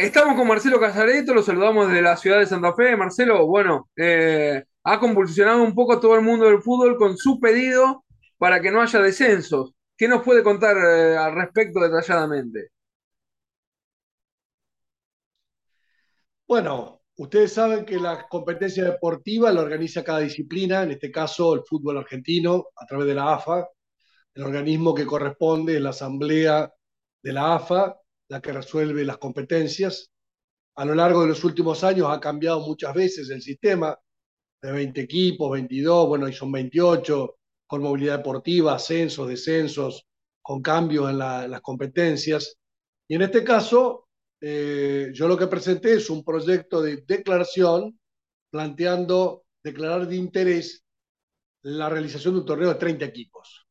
Estamos con Marcelo Casareto, lo saludamos desde la ciudad de Santa Fe. Marcelo, bueno, eh, ha convulsionado un poco todo el mundo del fútbol con su pedido para que no haya descensos. ¿Qué nos puede contar eh, al respecto detalladamente? Bueno, ustedes saben que la competencia deportiva la organiza cada disciplina, en este caso el fútbol argentino, a través de la AFA. El organismo que corresponde es la asamblea de la AFA, la que resuelve las competencias. A lo largo de los últimos años ha cambiado muchas veces el sistema, de 20 equipos, 22, bueno, y son 28, con movilidad deportiva, ascensos, descensos, con cambios en, las competencias. Y en este caso, eh, yo lo que presenté es un proyecto de declaración planteando declarar de interés la realización de un torneo de 30 equipos.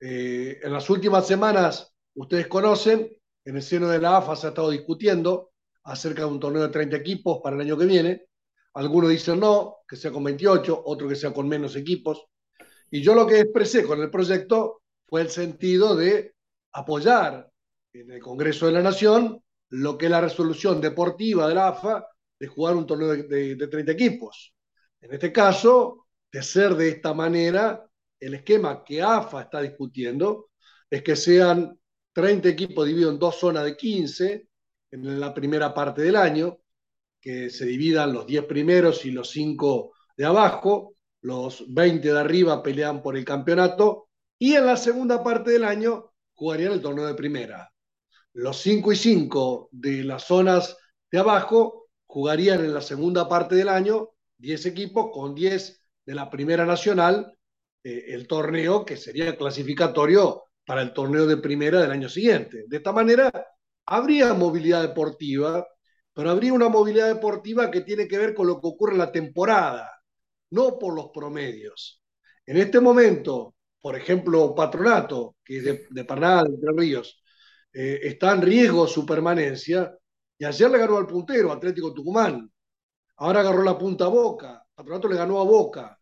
Eh, en las últimas semanas, ustedes conocen, en el seno de la AFA se ha estado discutiendo acerca de un torneo de 30 equipos para el año que viene. Algunos dicen no, que sea con 28, otros que sea con menos equipos. Y yo lo que expresé con el proyecto fue el sentido de apoyar en el Congreso de la Nación lo que es la resolución deportiva de la AFA de jugar un torneo de, de 30 equipos. En este caso, de ser de esta manera, el esquema que AFA está discutiendo es que sean 30 equipos divididos en dos zonas de 15 en la primera parte del año, que se dividan los 10 primeros y los 5 de abajo, los 20 de arriba pelean por el campeonato, y en la segunda parte del año jugarían el torneo de primera. Los 5 y 5 de las zonas de abajo jugarían en la segunda parte del año 10 equipos con 10 de la primera nacional, eh, el torneo que sería clasificatorio para el torneo de primera del año siguiente. De esta manera, habría movilidad deportiva, pero habría una movilidad deportiva que tiene que ver con lo que ocurre en la temporada, no por los promedios. En este momento, por ejemplo, Patronato, que es de, de de Entre Ríos, eh, está en riesgo su permanencia, y ayer le ganó al puntero, Atlético Tucumán. Ahora agarró la punta a Boca, Patronato le ganó a Boca.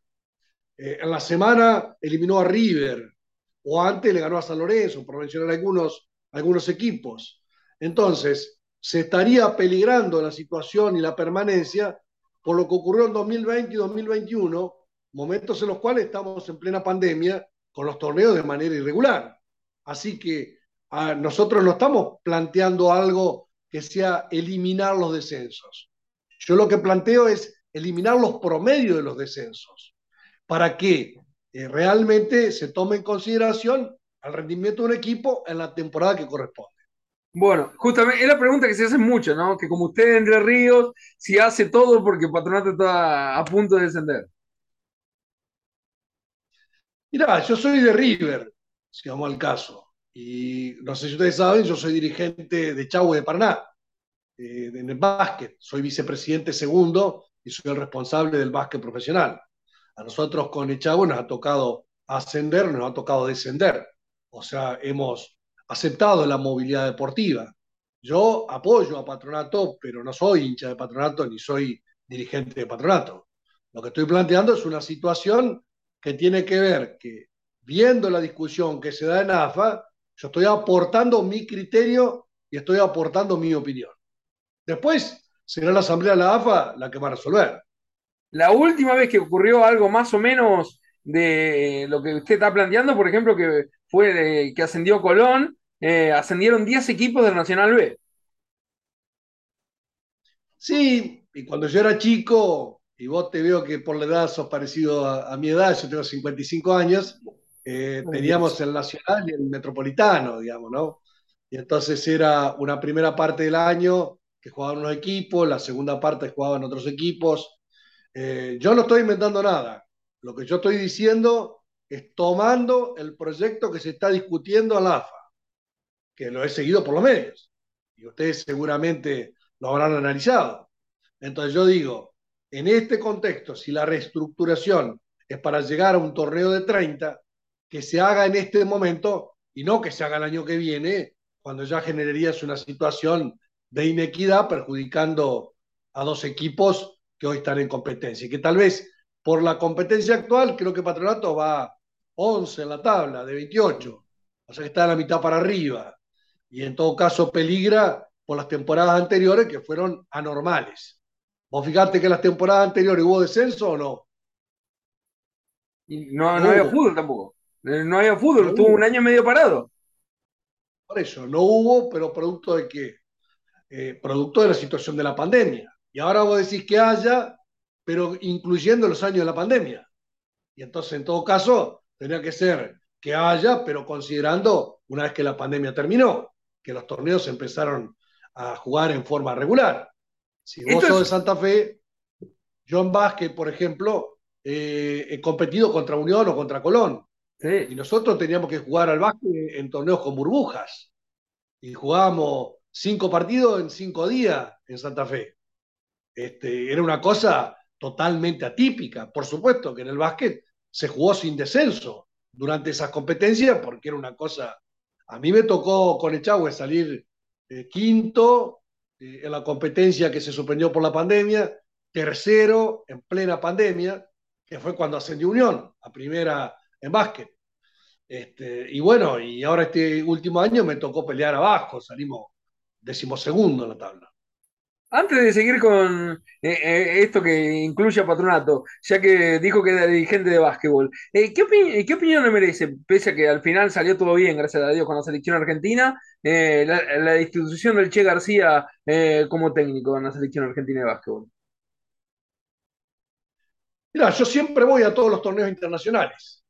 Eh, en la semana eliminó a River, o antes le ganó a San Lorenzo, por mencionar algunos, algunos equipos. Entonces, se estaría peligrando la situación y la permanencia por lo que ocurrió en 2020 y 2021, momentos en los cuales estamos en plena pandemia con los torneos de manera irregular. Así que a nosotros no estamos planteando algo que sea eliminar los descensos. Yo lo que planteo es eliminar los promedios de los descensos. ¿Para qué? Eh, realmente se tome en consideración el rendimiento de un equipo en la temporada que corresponde. Bueno, justamente es la pregunta que se hace mucho, ¿no? Que como usted Entre Ríos, si hace todo porque Patronato está a punto de descender. Mira, yo soy de River, si vamos al caso. Y no sé si ustedes saben, yo soy dirigente de Chau de Paraná, eh, en el básquet. Soy vicepresidente segundo y soy el responsable del básquet profesional. A nosotros con Echagüe nos ha tocado ascender, nos ha tocado descender. O sea, hemos aceptado la movilidad deportiva. Yo apoyo a Patronato, pero no soy hincha de Patronato ni soy dirigente de Patronato. Lo que estoy planteando es una situación que tiene que ver que, viendo la discusión que se da en AFA, yo estoy aportando mi criterio y estoy aportando mi opinión. Después será la Asamblea de la AFA la que va a resolver. La última vez que ocurrió algo más o menos de lo que usted está planteando, por ejemplo, que fue que ascendió Colón, eh, ascendieron 10 equipos del Nacional B. Sí, y cuando yo era chico, y vos te veo que por la edad sos parecido a, mi edad, yo tengo 55 años, eh, teníamos el Nacional y el Metropolitano, digamos, ¿no? Y entonces era una primera parte del año que jugaban unos equipos, la segunda parte jugaban otros equipos, eh, yo no estoy inventando nada. Lo que yo estoy diciendo es tomando el proyecto que se está discutiendo a la AFA, que lo he seguido por los medios, y ustedes seguramente lo habrán analizado. Entonces yo digo, en este contexto, si la reestructuración es para llegar a un torneo de 30, que se haga en este momento y no que se haga el año que viene, cuando ya generarías una situación de inequidad perjudicando a dos equipos que hoy están en competencia. Y que tal vez por la competencia actual, creo que Patronato va 11 en la tabla, de 28. O sea que está en la mitad para arriba. Y en todo caso peligra por las temporadas anteriores que fueron anormales. ¿Vos fijaste que las temporadas anteriores hubo descenso o no? No, no, había fútbol tampoco. No había fútbol, estuvo un año medio parado. Por eso, no hubo, pero producto de qué? Eh, producto de la situación de la pandemia. Y ahora vos decís que haya, pero incluyendo los años de la pandemia. Y entonces, en todo caso, tendría que ser que haya, pero considerando una vez que la pandemia terminó, que los torneos empezaron a jugar en forma regular. Si vos sos de Santa Fe, yo en básquet, por ejemplo, eh, he competido contra Unión o contra Colón. Y nosotros teníamos que jugar al básquet en torneos con burbujas. Y jugábamos cinco partidos en cinco días en Santa Fe. Este, era una cosa totalmente atípica. Por supuesto que en el básquet se jugó sin descenso durante esas competencias porque era una cosa... A mí me tocó con Echagüe salir eh, quinto eh, en la competencia que se suspendió por la pandemia, tercero en plena pandemia, que fue cuando ascendió Unión a primera en básquet. Este, y bueno, y ahora este último año me tocó pelear abajo, salimos decimosegundo en la tabla. Antes de seguir con eh, eh, esto que incluye a Patronato, ya que dijo que era dirigente de básquetbol, eh, ¿qué, opinión le merece, pese a que al final salió todo bien, gracias a Dios, con la selección argentina, la, la, institución del Che García como técnico en la selección argentina de básquetbol? Mira, yo siempre voy a todos los torneos internacionales.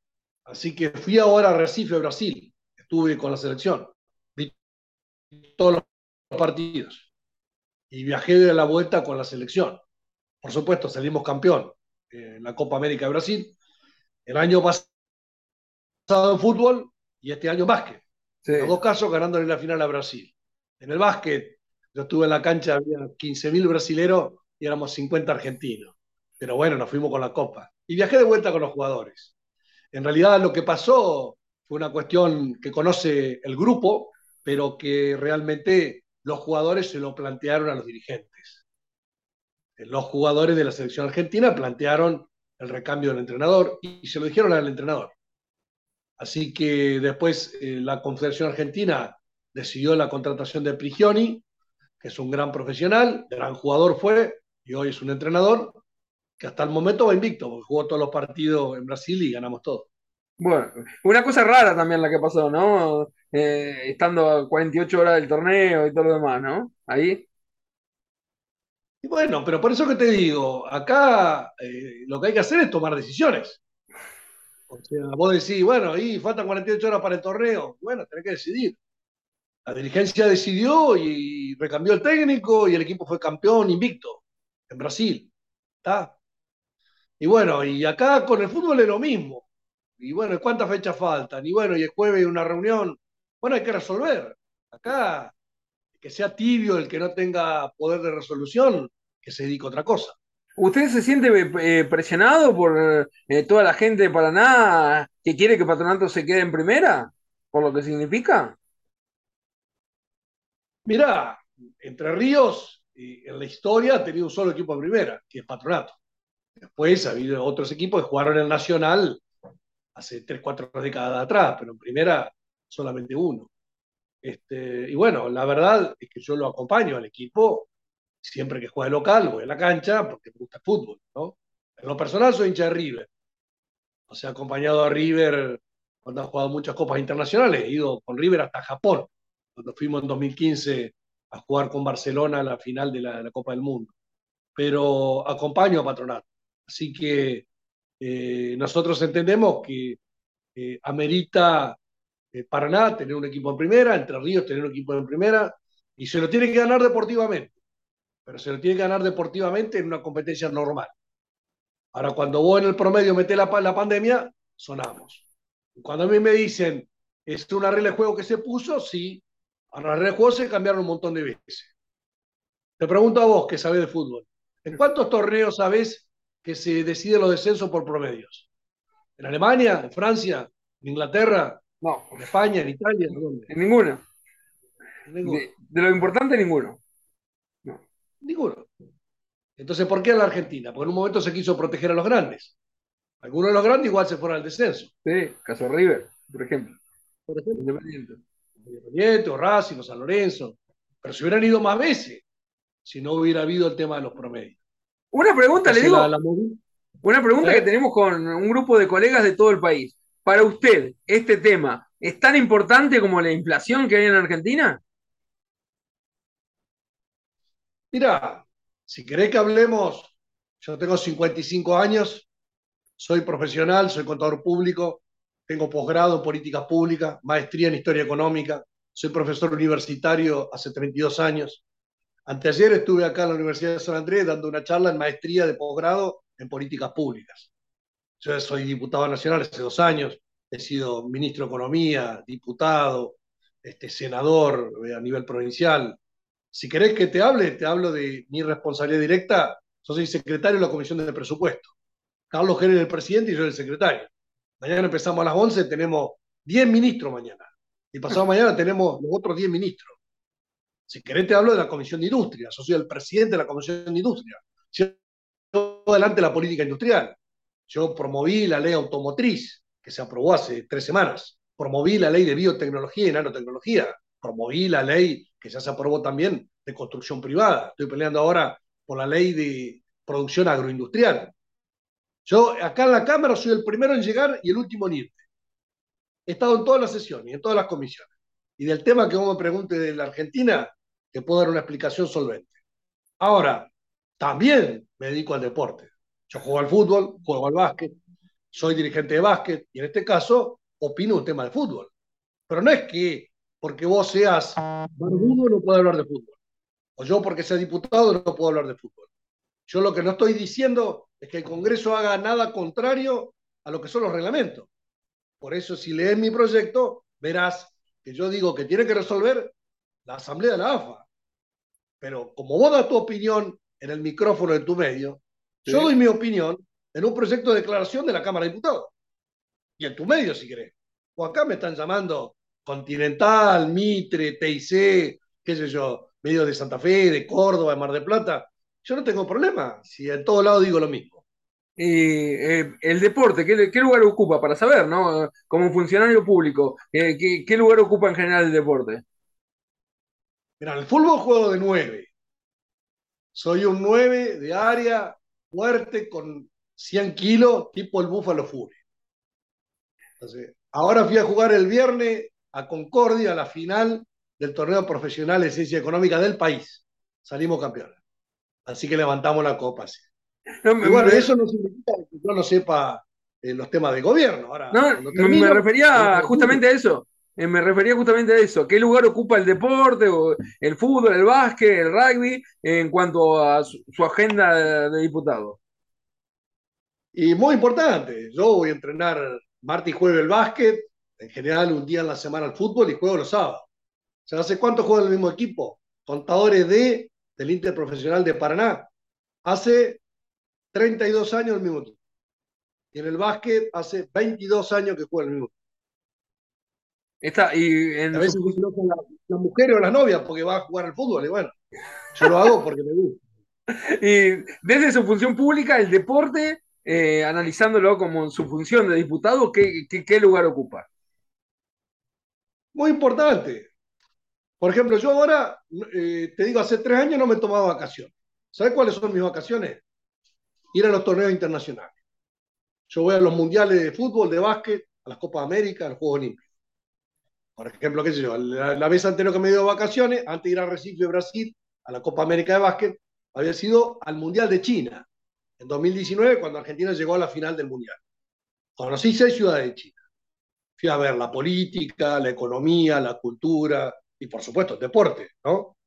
Así que fui ahora a Recife, Brasil. Estuve con la selección. Vi todos los partidos. Y viajé de la vuelta con la selección. Por supuesto, salimos campeón en la Copa América de Brasil. El año pasado en fútbol y este año en básquet. En los dos casos ganándole la final a Brasil. En el básquet, yo estuve en la cancha, había 15.000 brasileros y éramos 50 argentinos. Pero bueno, nos fuimos con la copa. Y viajé de vuelta con los jugadores. En realidad lo que pasó fue una cuestión que conoce el grupo, pero que realmente los jugadores se lo plantearon a los dirigentes. Los jugadores de la selección argentina plantearon el recambio del entrenador y se lo dijeron al entrenador. Así que después eh, la Confederación Argentina decidió la contratación de Prigioni, que es un gran profesional, gran jugador fue y hoy es un entrenador, que hasta el momento va invicto, porque jugó todos los partidos en Brasil y ganamos todos. Bueno, una cosa rara también la que pasó, ¿no? Eh, estando a 48 horas del torneo y todo lo demás, ¿no? Ahí. Y bueno, pero por eso que te digo, acá eh, lo que hay que hacer es tomar decisiones. O sea, vos decís, bueno, ahí faltan 48 horas para el torneo. Bueno, tenés que decidir. La dirigencia decidió y recambió el técnico y el equipo fue campeón invicto en Brasil. ¿Está? Y bueno, y acá con el fútbol es lo mismo. Y bueno, ¿cuántas fechas faltan? Y bueno, y el jueves una reunión. Bueno, hay que resolver. Acá, que sea tibio el que no tenga poder de resolución, que se dedique a otra cosa. ¿Usted se siente eh, presionado por eh, toda la gente de Paraná que quiere que Patronato se quede en primera? ¿Por lo que significa? Mirá, Entre Ríos en la historia ha tenido un solo equipo en primera, que es Patronato. Después ha habido otros equipos que jugaron en el Nacional hace 3, 4 décadas atrás, pero en primera solamente uno. Este, y bueno, la verdad es que yo lo acompaño al equipo siempre que juega local, voy a la cancha porque me gusta el fútbol. ¿no? En lo personal soy hincha de River. O sea, acompañado a River cuando ha jugado muchas copas internacionales. He ido con River hasta Japón, cuando fuimos en 2015 a jugar con Barcelona la final de la, de la Copa del Mundo. Pero acompaño a Patronato. Así que eh, nosotros entendemos que eh, amerita eh, Paraná tener un equipo en primera, Entre Ríos tener un equipo en primera, y se lo tiene que ganar deportivamente, pero se lo tiene que ganar deportivamente en una competencia normal. Ahora, cuando vos en el promedio metés la, la pandemia, sonamos. Cuando a mí me dicen, es una regla de juego que se puso, sí, a la regla de juego se cambiaron un montón de veces. Te pregunto a vos, que sabés de fútbol, ¿en cuántos torneos sabés que se deciden los descensos por promedios. ¿En Alemania? ¿En Francia? ¿En Inglaterra? No. ¿En España? ¿En Italia? ¿En dónde? En ninguno. De, lo importante, ninguno. No. Ninguno. Entonces, ¿por qué en la Argentina? Porque en un momento se quiso proteger a los grandes. Algunos de los grandes igual se fueron al descenso. Sí, caso River, por ejemplo. Por ejemplo. Independiente. Independiente, o Racing, o San Lorenzo. pero se hubieran ido más veces si no hubiera habido el tema de los promedios. Una pregunta, le digo. una pregunta que ¿Eh? tenemos con un grupo de colegas de todo el país. Para usted, este tema, ¿es tan importante como la inflación que hay en Argentina? Mira, si querés que hablemos, yo tengo 55 años, soy profesional, soy contador público, tengo posgrado en políticas públicas, maestría en historia económica, soy profesor universitario hace 32 años. Anteayer estuve acá en la Universidad de San Andrés dando una charla en maestría de posgrado en políticas públicas. Yo soy diputado nacional hace dos años, he sido ministro de Economía, diputado, este, senador eh, a nivel provincial. Si querés que te hable, te hablo de mi responsabilidad directa. Yo soy secretario de la Comisión de Presupuesto. Carlos Género es el presidente y yo el secretario. Mañana empezamos a las 11, tenemos 10 ministros mañana. Y pasado mañana tenemos los otros 10 ministros. Si querés te hablo de la Comisión de Industria. Yo soy el presidente de la Comisión de Industria. Yo adelante la política industrial. Yo promoví la ley automotriz, que se aprobó hace tres semanas. Promoví la ley de biotecnología y nanotecnología. Promoví la ley que ya se aprobó también de construcción privada. Estoy peleando ahora por la ley de producción agroindustrial. Yo acá en la Cámara soy el primero en llegar y el último en irme. He estado en todas las sesiones y en todas las comisiones. Y del tema que vos me pregunte de la Argentina, te puedo dar una explicación solvente. Ahora, también me dedico al deporte. Yo juego al fútbol, juego al básquet, soy dirigente de básquet y en este caso opino un tema de fútbol. Pero no es que porque vos seas barbudo no puedo hablar de fútbol. O yo porque sea diputado no puedo hablar de fútbol. Yo lo que no estoy diciendo es que el Congreso haga nada contrario a lo que son los reglamentos. Por eso, si lees mi proyecto, verás que yo digo que tiene que resolver la Asamblea de la AFA. Pero como vos das tu opinión en el micrófono de tu medio, yo doy mi opinión en un proyecto de declaración de la Cámara de Diputados. Y en tu medio, si querés. O acá me están llamando Continental, Mitre, TIC, qué sé yo, medio de Santa Fe, de Córdoba, de Mar del Plata. Yo no tengo problema, si en todos lados digo lo mismo. Y eh, el deporte, ¿qué, lugar ocupa? Para saber, ¿no? Como funcionario público, eh, ¿qué, lugar ocupa en general el deporte? Mira, el fútbol juego de nueve. Soy un nueve de área fuerte con 100 kilos, tipo el Búfalo Fury. Entonces, ahora fui a jugar el viernes a Concordia, a la final del torneo profesional de ciencia económica del país. Salimos campeones. Así que levantamos la copa. bueno, eso no significa que yo no sepa eh, los temas de gobierno. Ahora, no, me refería justamente a eso. Eh, me refería justamente a eso. ¿Qué lugar ocupa el deporte, o el fútbol, el básquet, el rugby en cuanto a su, agenda de, diputado? Y muy importante, yo voy a entrenar martes y jueves el básquet, en general un día en la semana el fútbol y juego los sábados. ¿hace cuánto juega el mismo equipo? Contadores de, del Interprofesional de Paraná. Hace 32 años el mismo equipo. Y en el básquet hace 22 años que juega el mismo equipo. Está, y en a veces no con la, mujer o la novia porque va a jugar al fútbol. Y bueno, yo lo hago porque me gusta. Y desde su función pública, el deporte, eh, analizándolo como su función de diputado, ¿qué, qué, lugar ocupa? Muy importante. Por ejemplo, yo ahora, eh, te digo, hace tres años no me tomaba vacaciones. ¿Sabes cuáles son mis vacaciones? Ir a los torneos internacionales. Yo voy a los mundiales de fútbol, de básquet, a las Copas América, a los Juegos Olímpicos. Por ejemplo, qué sé yo, la, vez anterior que me dio vacaciones, antes de ir a Recife, Brasil, a la Copa América de Básquet, había sido al Mundial de China, en 2019, cuando Argentina llegó a la final del Mundial. Conocí seis ciudades de China. Fui a ver la política, la economía, la cultura y, por supuesto, el deporte, ¿no?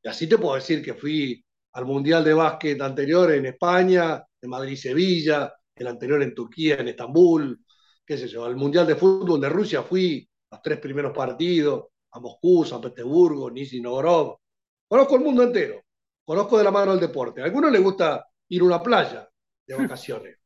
Y así te puedo decir que fui al Mundial de Básquet anterior en España, en Madrid-Sevilla, el anterior en Turquía, en Estambul, qué sé yo, al Mundial de Fútbol de Rusia fui los tres primeros partidos, a Moscú, San Petersburgo, Nizhny Novgorod. Conozco el mundo entero, conozco de la mano del deporte. A algunos les gusta ir a una playa de vacaciones.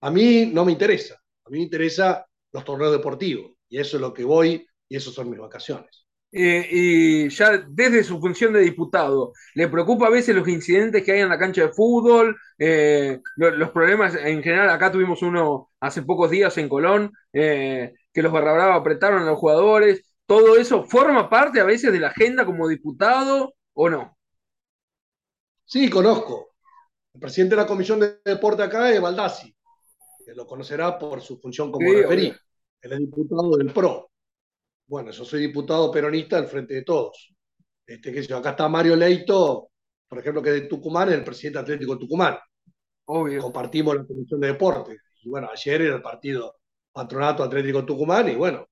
A mí no me interesa, a mí me interesa los torneos deportivos y eso es lo que voy y eso son mis vacaciones. Eh, y ya desde su función de diputado, ¿le preocupa a veces los incidentes que hay en la cancha de fútbol? Eh, los, problemas en general, acá tuvimos uno hace pocos días en Colón, eh, que los barra apretaron a los jugadores. ¿Todo eso forma parte a veces de la agenda como diputado ¿O no? Sí, conozco. El presidente de la Comisión de Deporte acá es Baldassi, que lo conocerá por su función como Sí, referí. Él es diputado del PRO. Bueno, yo soy diputado peronista al frente de todos. Este, yo, acá está Mario Leito, por ejemplo, que es de Tucumán, es el presidente atlético de Tucumán. Obvio. Compartimos la Comisión de Deporte. Y bueno, ayer era el partido Patronato Atlético Tucumán y bueno,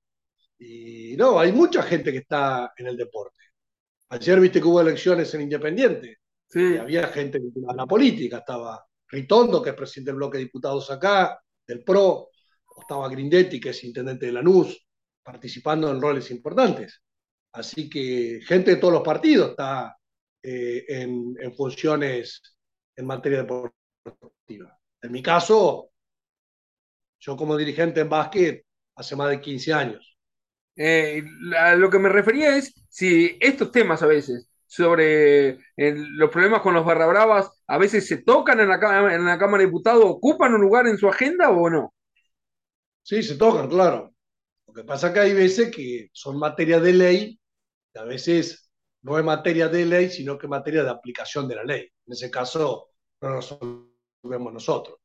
y no, hay mucha gente que está en el deporte. Ayer viste que hubo elecciones en Independiente y Sí. había gente vinculada a la política. Estaba Ritondo, que es presidente del bloque de diputados acá, del PRO, o estaba Grindetti, que es intendente de Lanús, participando en roles importantes. Así que gente de todos los partidos está eh, en, en funciones en materia deportiva. En mi caso, yo como dirigente en básquet hace más de 15 años. Eh, a lo que me refería es si estos temas a veces sobre los problemas con los barra bravas a veces se tocan en la, en la Cámara de Diputados, ¿ocupan un lugar en su agenda o no? Sí, se tocan, claro. Lo que pasa es que hay veces que son materia de ley, y a veces no es materia de ley, sino que materia de aplicación de la ley. En ese caso, no nos resolvemos nosotros.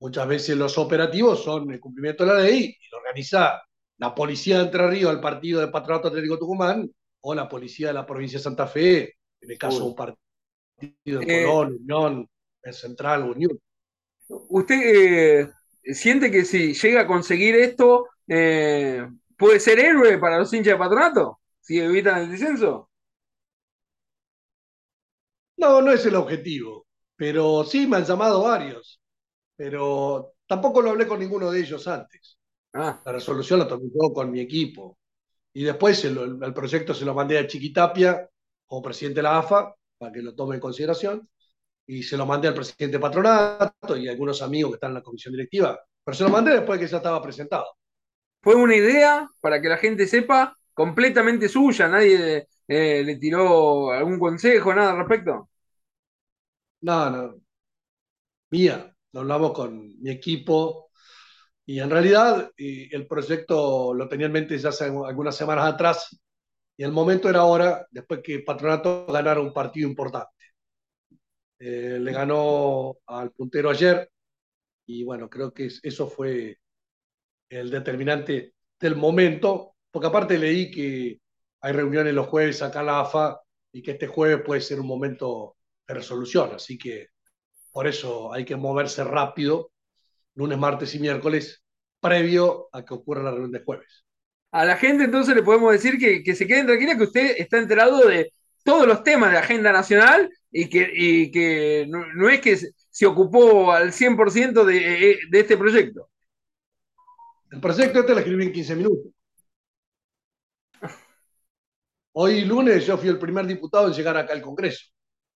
Muchas veces los operativos son el cumplimiento de la ley y lo organiza la policía de Entre Ríos, el partido de Patronato Atlético Tucumán, o la policía de la provincia de Santa Fe, en el caso de un partido en Eh, Colón, Unión, en Central, Unión. ¿usted eh, siente que si llega a conseguir esto, eh, puede ser héroe para los hinchas de patronato? Si evitan el descenso. No, no es el objetivo, pero sí me han llamado varios, pero tampoco lo hablé con ninguno de ellos antes. Ah, La resolución la tomé yo con mi equipo. Y después el, el proyecto se lo mandé a Chiquitapia como presidente de la AFA, para que lo tome en consideración, y se lo mandé al presidente de Patronato y a algunos amigos que están en la comisión directiva, pero se lo mandé después de que ya estaba presentado. fue una idea, para que la gente sepa, completamente suya, nadie eh, le tiró algún consejo, nada al respecto. No, no, mía, lo hablamos con mi equipo. Y en realidad eh, el proyecto lo tenía en mente ya hace algunas semanas atrás. Y el momento era ahora, después que Patronato ganara un partido importante. Eh, le ganó al puntero ayer. Y bueno, creo que eso fue el determinante del momento, porque aparte leí que hay reuniones los jueves acá en la AFA y que este jueves puede ser un momento de resolución, así que por eso hay que moverse rápido, lunes, martes y miércoles, previo a que ocurra la reunión de jueves. A la gente entonces le podemos decir que, que se queden tranquilas, que usted está enterado de todos los temas de agenda nacional y que, y que no, no es que se, se ocupó al 100% de, de este proyecto. El proyecto este lo escribí en 15 minutos. Hoy lunes yo fui el primer diputado en llegar acá al Congreso.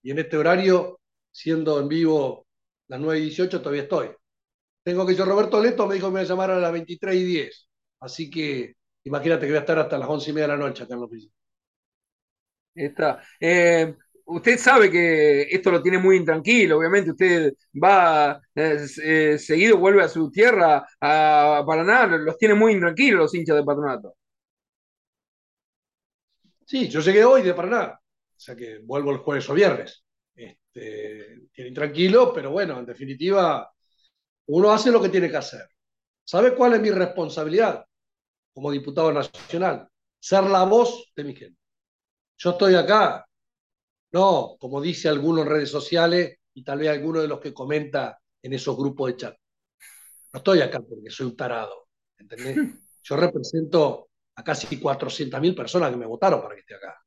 Y en este horario, siendo en vivo las 9 y 18, todavía estoy. Tengo que yo, Roberto Leto me dijo que me iba a llamar a las 23 y 10. Así que imagínate que voy a estar hasta las 11 y media de la noche acá en la oficina. Está. Eh, usted sabe que esto lo tiene muy intranquilo, obviamente usted va eh, eh, seguido, vuelve a su tierra, a Paraná, los tiene muy intranquilos los hinchas de patronato. Sí, yo llegué hoy de Paraná, o sea que vuelvo el jueves o viernes. Este, tiene tranquilo, pero bueno, en definitiva, uno hace lo que tiene que hacer. ¿Sabe cuál es mi responsabilidad como diputado nacional? Ser la voz de mi gente. Yo estoy acá, no, como dice alguno en redes sociales y tal vez alguno de los que comenta en esos grupos de chat. No estoy acá porque soy un tarado, ¿entendés? Yo represento a casi 400.000 personas que me votaron para que esté acá.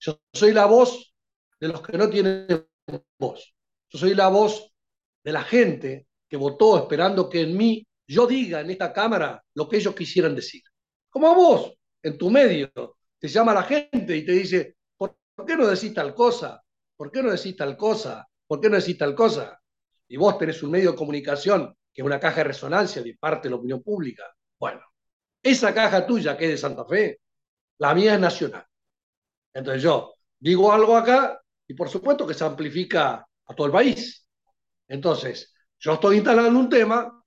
Yo soy la voz de los que no tienen voz. Yo soy la voz de la gente que votó esperando que en mí yo diga en esta Cámara lo que ellos quisieran decir. Como vos, en tu medio, te llama la gente y te dice, ¿por qué no decís tal cosa? ¿Por qué no decís tal cosa? ¿Por qué no decís tal cosa? Y vos tenés un medio de comunicación que es una caja de resonancia de parte de la opinión pública. Bueno, esa caja tuya que es de Santa Fe, la mía es nacional. Entonces yo digo algo acá y por supuesto que se amplifica a todo el país. Entonces, yo estoy instalando un tema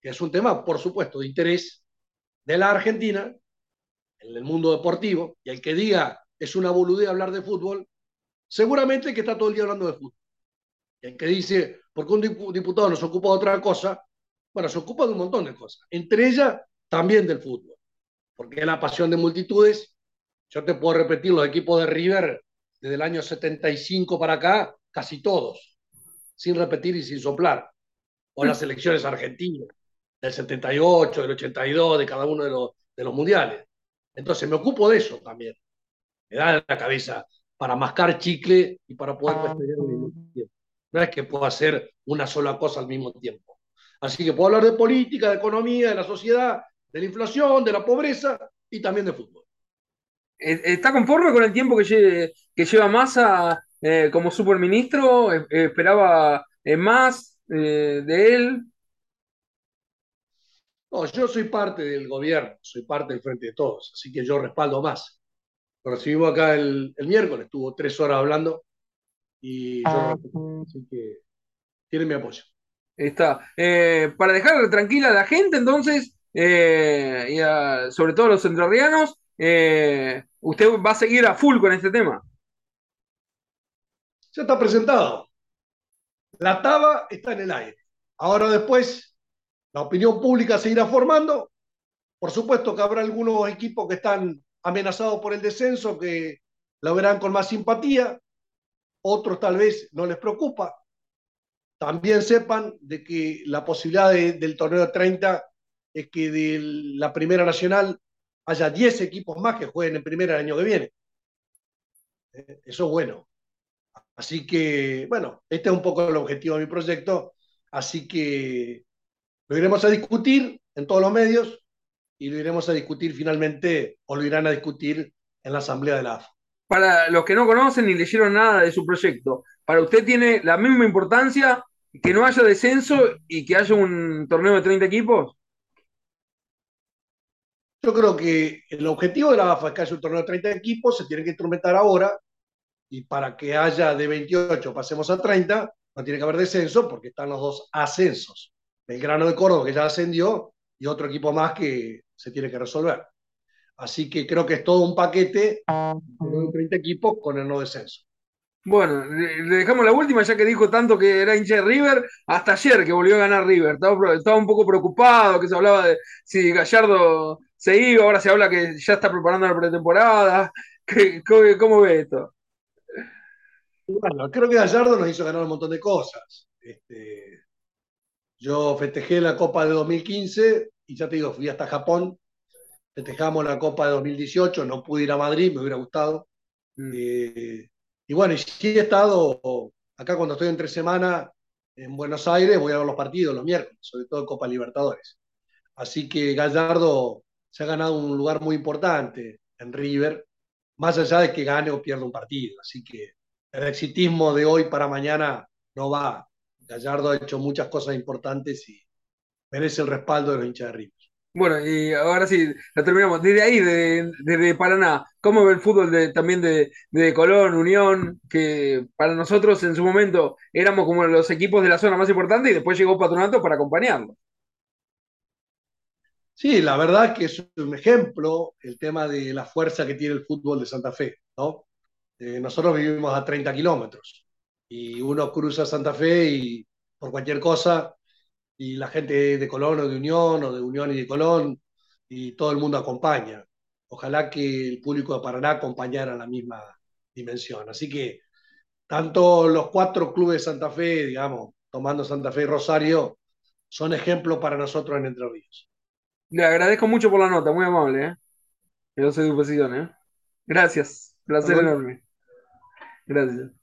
que es un tema, por supuesto, de interés de la Argentina, en el mundo deportivo, y el que diga es una boludez hablar de fútbol, seguramente que está todo el día hablando de fútbol. El que dice, porque un diputado no se ocupa de otra cosa, bueno, se ocupa de un montón de cosas, entre ellas también del fútbol, porque es la pasión de multitudes. Yo te puedo repetir, los equipos de River desde el año 75 para acá, casi todos, sin repetir y sin soplar. O las elecciones argentinas, del 78, del 82, de cada uno de los, de los mundiales. Entonces me ocupo de eso también. Me da la cabeza para mascar chicle y para poder al mismo tiempo. No es que pueda hacer una sola cosa al mismo tiempo. Así que puedo hablar de política, de economía, de la sociedad, de la inflación, de la pobreza y también de fútbol. ¿Está conforme con el tiempo que, que lleva Massa eh, como superministro? Eh, ¿Esperaba eh, más de él? No, yo soy parte del gobierno, soy parte del Frente de Todos, así que yo respaldo más. Lo recibimos acá el, miércoles, estuvo tres horas hablando y yo ah. así que tiene mi apoyo. Está. para dejar tranquila a la gente, entonces, y sobre todo los entrerrianos, eh, usted va a seguir a full con este tema. Ya está presentado. La taba está en el aire. Ahora después, la opinión pública seguirá formando. Por supuesto que habrá algunos equipos que están amenazados por el descenso que lo verán con más simpatía. Otros tal vez no les preocupa. También sepan de que la posibilidad del torneo de 30 es que de la Primera Nacional haya 10 equipos más que jueguen en primera el año que viene. Eh, eso es bueno. Así que, bueno, este es un poco el objetivo de mi proyecto. Así que lo iremos a discutir en todos los medios y lo iremos a discutir finalmente, o lo irán a discutir en la Asamblea de la AFA. Para los que no conocen ni leyeron nada de su proyecto, ¿para usted tiene la misma importancia que no haya descenso y que haya un torneo de 30 equipos? Yo creo que el objetivo de la AFA es que haya un torneo de 30 equipos, se tiene que instrumentar ahora, y para que haya de 28 pasemos a 30, no tiene que haber descenso porque están los dos ascensos. El grano de Córdoba que ya ascendió y otro equipo más que se tiene que resolver. Así que creo que es todo un paquete de 30 equipos con el no descenso. Bueno, le dejamos la última, ya que dijo tanto que era hincha de River, hasta ayer que volvió a ganar River. Estaba, estaba un poco preocupado, que se hablaba de si Gallardo se iba, ahora se habla que ya está preparando la pretemporada. ¿Cómo, ve esto? Bueno, creo que Gallardo nos hizo ganar un montón de cosas. Este, yo festejé la Copa de 2015 y ya te digo, fui hasta Japón, festejamos la Copa de 2018, no pude ir a Madrid, me hubiera gustado. Mm. Eh, y bueno, y sí he estado acá cuando estoy entre semana en Buenos Aires, voy a ver los partidos los miércoles, sobre todo Copa Libertadores. Así que Gallardo se ha ganado un lugar muy importante en River, más allá de que gane o pierda un partido. Así que el exitismo de hoy para mañana no va. Gallardo ha hecho muchas cosas importantes y merece el respaldo de los hinchas de River. Bueno, y ahora sí, la terminamos. Desde ahí, desde, Paraná, ¿cómo ve el fútbol de, también de, de, Colón, Unión? Que para nosotros en su momento éramos como los equipos de la zona más importante y después llegó Patronato para acompañarlo. Sí, la verdad que es un ejemplo el tema de la fuerza que tiene el fútbol de Santa Fe, ¿no? Eh, nosotros vivimos a 30 kilómetros y uno cruza Santa Fe y por cualquier cosa y la gente de Colón o de Unión o de Unión y de Colón y todo el mundo acompaña. Ojalá que el público de Paraná acompañara la misma dimensión. Así que tanto los cuatro clubes de Santa Fe, digamos, tomando Santa Fe y Rosario, son ejemplos para nosotros en Entre Ríos. Le agradezco mucho por la nota, muy amable. ¿eh? Yo soy de oposición. ¿eh? Gracias, placer enorme. Gracias.